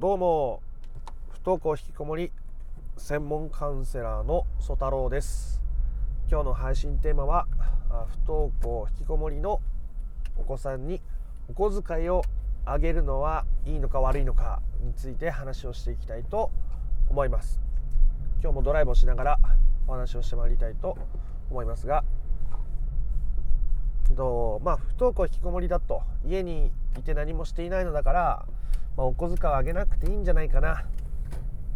どうも不登校引きこもり専門カウンセラーの曽太郎です。今日の配信テーマは不登校引きこもりのお子さんにお小遣いをあげるのはいいのか悪いのかについて話をしていきたいと思います。今日もドライブをしながらお話をしてまいりたいと思いますがとまあ不登校引きこもりだと。家にいて何もしていないのだからまあ、お小遣いをあげなくていいんじゃないかな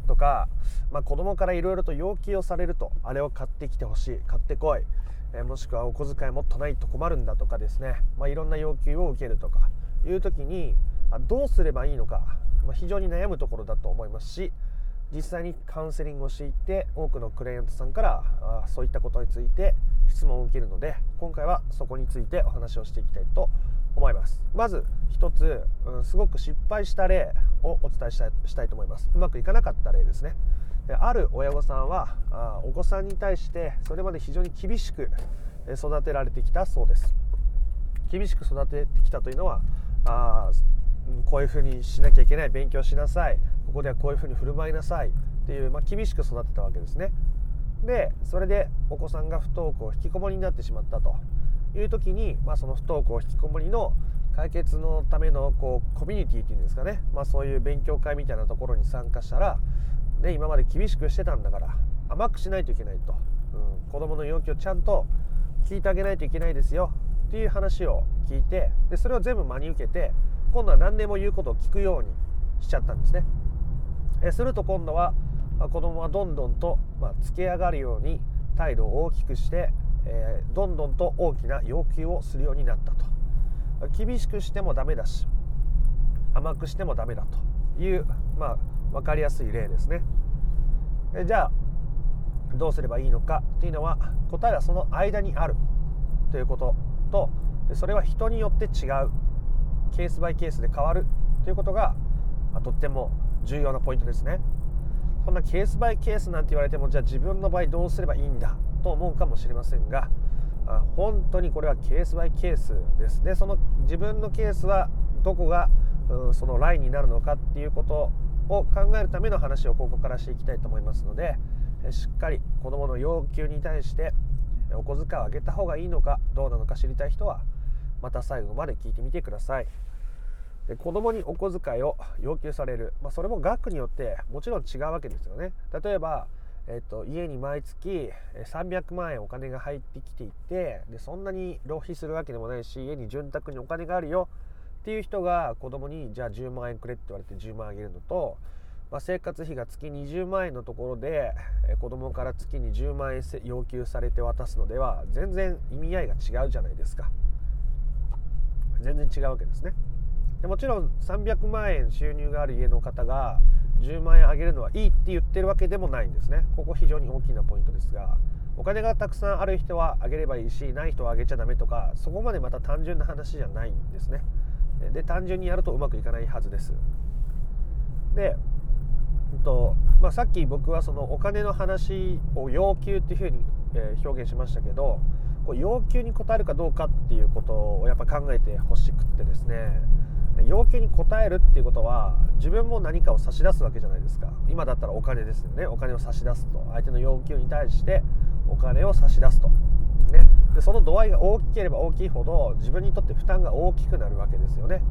とか、まあ、子供からいろいろと要求をされるとあれを買ってきてほしい買ってこい、えー、もしくはお小遣いもっとないと困るんだとかですね、まあ、いろんな要求を受けるとかいう時にあどうすればいいのか、まあ、非常に悩むところだと思いますし実際にカウンセリングをしていて多くのクライアントさんからあそういったことについて質問を受けるので今回はそこについてお話をしていきたいと思います思います。まず一つ、うん、すごく失敗した例をお伝えしたいしたいと思います。うまくいかなかった例ですね。である親御さんはあお子さんに対してそれまで非常に厳しく育てられてきたそうです。厳しく育ててきたというのはあこういうふうにしなきゃいけない勉強しなさい。ここではこういうふうに振る舞いなさい。っていう、まあ、厳しく育てたわけですね。でそれでお子さんが不登校引きこもりになってしまったと。いう時に、まあ、その不登校引きこもりの解決のためのこうコミュニティっていうんですかね、まあ、そういう勉強会みたいなところに参加したら、ね、今まで厳しくしてたんだから甘くしないといけないと、うん、子どもの要求をちゃんと聞いてあげないといけないですよ。っていう話を聞いてでそれを全部真に受けて今度は何でも言うことを聞くようにしちゃったんですね。えすると今度は子供はどんどんと、まあ、つけ上がるように態度を大きくしてえー、どんどんと大きな要求をするようになったと。厳しくしてもダメだし甘くしてもダメだという、まあ、分かりやすい例ですね。えじゃあどうすればいいのかっていうのは答えはその間にあるということ。とでそれは人によって違う。ケースバイケースで変わるということが、まあ、とっても重要なポイントですね。そんなケースバイケースなんて言われてもじゃあ自分の場合どうすればいいんだと思うかもしれませんが本当にこれはケースバイケースですねその自分のケースはどこがそのラインになるのかっていうことを考えるための話をここからしていきたいと思いますのでしっかり子どもの要求に対してお小遣いをあげた方がいいのかどうなのか知りたい人はまた最後まで聞いてみてください。で子供にお小遣いを要求される、まあ、それも額によってもちろん違うわけですよね。例えばえっと、家に毎月300万円お金が入ってきていてでそんなに浪費するわけでもないし家に潤沢にお金があるよっていう人が子供にじゃあ10万円くれって言われて10万あげるのと、まあ、生活費が月20万円のところで子供から月に10万円要求されて渡すのでは全然意味合いが違うじゃないですか。全然違うわけですね。でもちろん300万円収入がある家の方が10万円あげるのはいいって言ってるわけでもないんですね。ここ非常に大きなポイントですがお金がたくさんある人はあげればいいしない人はあげちゃダメとかそこまでまた単純な話じゃないんですね。で単純にやるとうまくいかないはずです。で、えっとまあ、さっき僕はそのお金の話を要求っていうふうに、え表現しましたけどこう要求に応えるかどうかっていうことをやっぱ考えてほしくってですね要求に応えるっていうことは自分も何かを差し出すわけじゃないですか。今だったらお金ですよね。お金を差し出すと。相手の要求に対してお金を差し出すと、ね、でその度合いが大きければ大きいほど自分にとって負担が大きくなるわけですよね。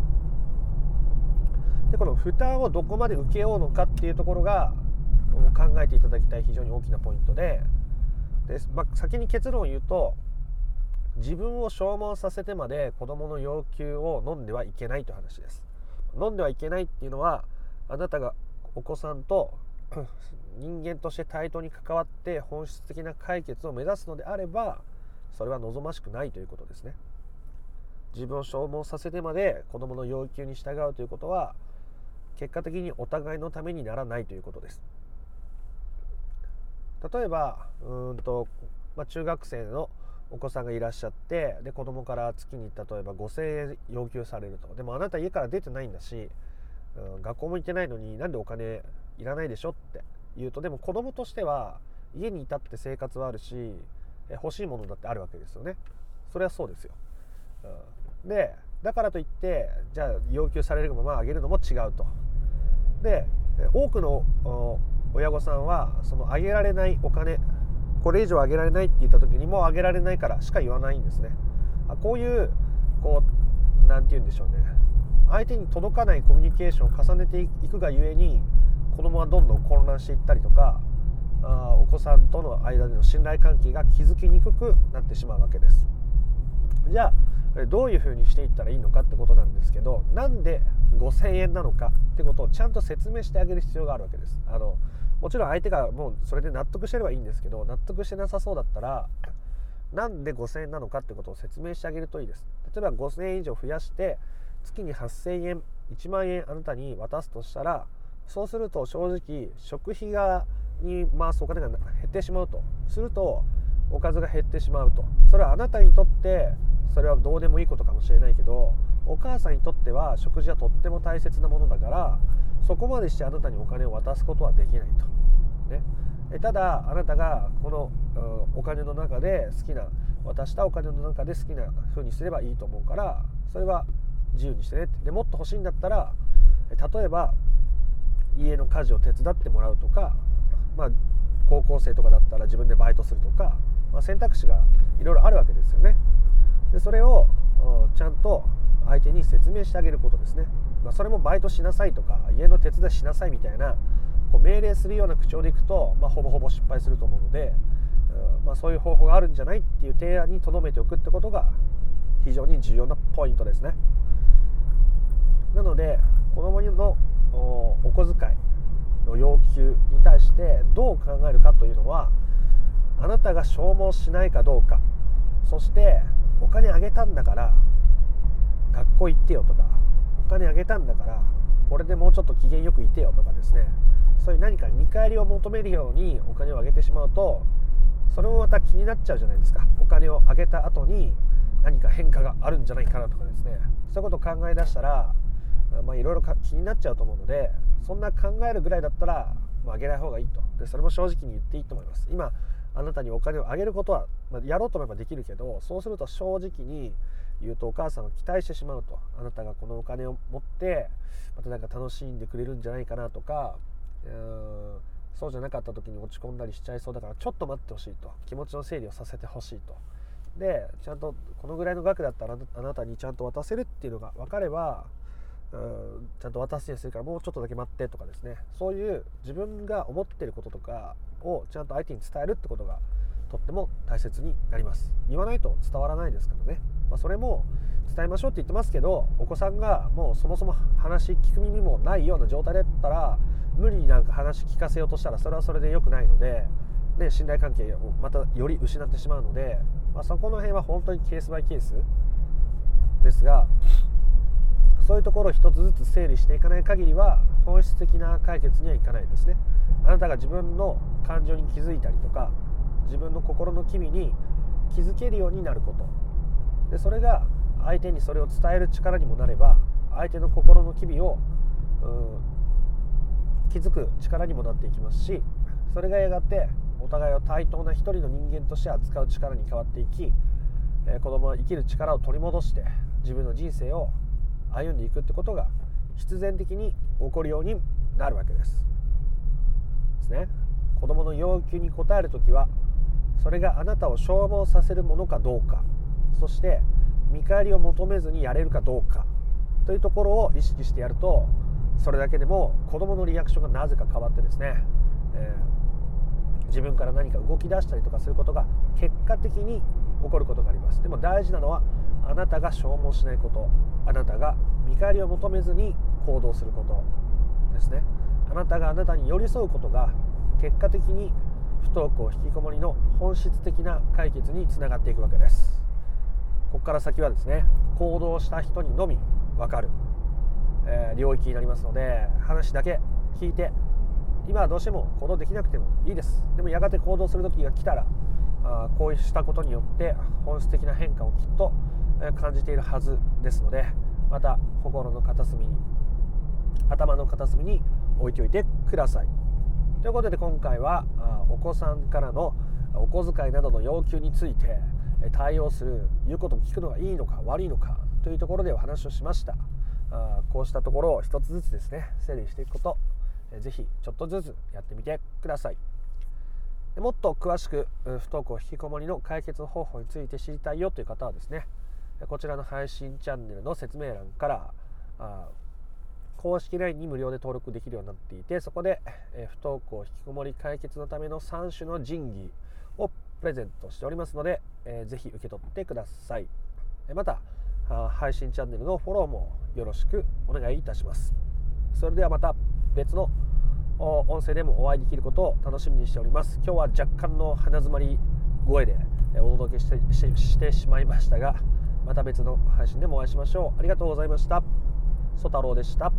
でこの負担をどこまで受けようのかっていうところが考えていただきたい非常に大きなポイントで。で、まあ、先に結論を言うと自分を消耗させてまで子供の要求を飲んではいけないという話です。飲んではいけないっていうのはあなたがお子さんと 人間として対等に関わって本質的な解決を目指すのであればそれは望ましくないということですね。自分を消耗させてまで子供の要求に従うということは結果的にお互いのためにならないということです。例えばうんと、まあ、中学生のお子さんがいらっしゃってで子供から月に例えば5,000円要求されると。でもあなた家から出てないんだし、うん、学校も行ってないのになんでお金いらないでしょって。言うとでも子供としては家にいたって生活はあるし欲しいものだってあるわけですよね。それはそうですよ、うん、でだからといってじゃあ要求されるままあげるのも違うと。で多くの親御さんはそのあげられないお金これ以上あげられないって言った時にもうあげられないからしか言わないんですね。こういうこう何て言うんでしょうね。相手に届かないコミュニケーションを重ねていくがゆえに子供はどんどん混乱していったりとかあお子さんとの間での信頼関係が築きにくくなってしまうわけです。じゃあどういうふうにしていったらいいのかってことなんですけどなんで5000円なのかってことをちゃんと説明してあげる必要があるわけです。あのもちろん相手がもうそれで納得してればいいんですけど納得してなさそうだったらなんで5000円なのかってことを説明してあげるといいです。例えば5000円以上増やして月に8000円1万円あなたに渡すとしたらそうすると正直食費がに回すお金が減ってしまうと。するとおかずが減ってしまうと。それはあなたにとってそれはどうでもいいことかもしれないけどお母さんにとっては食事はとっても大切なものだからそこまでしてあなたにお金を渡すことはできないと。ね、えただあなたがこの、お金の中で好きな渡したお金の中で好きな風にすればいいと思うからそれは自由にしてねってでもっと欲しいんだったら例えば家の家事を手伝ってもらうとか、まあ、高校生とかだったら自分でバイトするとか、まあ、選択肢がいろいろあるわけですよね。でそれをちゃんと相手に説明してあげることですね。まあ、それもバイトしなさいとか家の手伝いしなさいみたいなこう命令するような口調でいくと、まあ、ほぼほぼ失敗すると思うので、うんまあ、そういう方法があるんじゃないっていう提案にとどめておくってことが非常に重要なポイントですね。なので子供のお小遣いの要求に対してどう考えるかというのはあなたが消耗しないかどうかそしてお金あげたんだから学校行ってよとかお金あげたんだからこれでもうちょっと機嫌よくいてよとかですね。そういう何か見返りを求めるようにお金をあげてしまうとそれもまた気になっちゃうじゃないですか。お金をあげた後に何か変化があるんじゃないかなとかですね。そういうことを考え出したらあ、いろいろ気になっちゃうと思うのでそんな考えるぐらいだったら、まあ、あげない方がいいと。でそれも正直に言っていいと思います。今あなたにお金をあげることは、ま、やろうと思えばできるけどそうすると正直に言うとお母さんは期待してしまうと。あなたがこのお金を持ってまたなんか楽しんでくれるんじゃないかなとかうんそうじゃなかった時に落ち込んだりしちゃいそうだからちょっと待ってほしいと。気持ちの整理をさせてほしいと。でちゃんとこのぐらいの額だったらあなたにちゃんと渡せるっていうのが分かればうんちゃんと渡すようにするからもうちょっとだけ待ってとかですね。そういう自分が思ってることとかをちゃんと相手に伝えるってことがとっても大切になります。言わないと伝わらないですからね、まあ、それも伝えましょうって言ってますけどお子さんがもうそもそも話聞く耳もないような状態だったら無理になんか話聞かせようとしたらそれはそれで良くないので、ね、信頼関係をまたより失ってしまうので、まあ、そこの辺は本当にケースバイケースですがそういうところを一つずつ整理していかない限りは本質的な解決にはいかないですね。あなたが自分の感情に気づいたりとか自分の心の機微に気づけるようになること。でそれが相手にそれを伝える力にもなれば相手の心の機微を気づく力にもなっていきますしそれがやがてお互いを対等な一人の人間として扱う力に変わっていき、え子供は生きる力を取り戻して自分の人生を歩んでいくってことが必然的に起こるようになるわけです。ですね。子供の要求に応える時はそれがあなたを消耗させるものかどうかそして見返りを求めずにやれるかどうかというところを意識してやるとそれだけでも子供のリアクションがなぜか変わってですね、えー、自分から何か動き出したりとかすることが結果的に起こることがありますでも大事なのはあなたが消耗しないことあなたが見返りを求めずに行動することですね。あなたがあなたに寄り添うことが結果的に不登校引きこもりの本質的な解決につながっていくわけです。ここから先はですね行動した人にのみ分かる、えー、領域になりますので話だけ聞いて今はどうしても行動できなくてもいいです。でもやがて行動する時が来たらあこうしたことによって本質的な変化をきっと感じているはずですのでまた心の片隅に頭の片隅に置いておいてください。ということで今回はお子さんからのお小遣いなどの要求について対応する言うことを聞くのがいいのか悪いのかというところでお話をしましたあこうしたところを一つずつですね整理していくことぜひちょっとずつやってみてくださいもっと詳しく不登校引きこもりの解決方法について知りたいよという方はですねこちらの配信チャンネルの説明欄からあ公式 LINE に無料で登録できるようになっていてそこで、え不登校引きこもり解決のための3種の神器をプレゼントしておりますので、えー、ぜひ受け取ってください。また配信チャンネルのフォローもよろしくお願いいたします。それではまた別の音声でもお会いできることを楽しみにしております。今日は若干の鼻づまり声でお届けしてしてしまいましたがまた別の配信でもお会いしましょう。ありがとうございました。ソ太郎でした。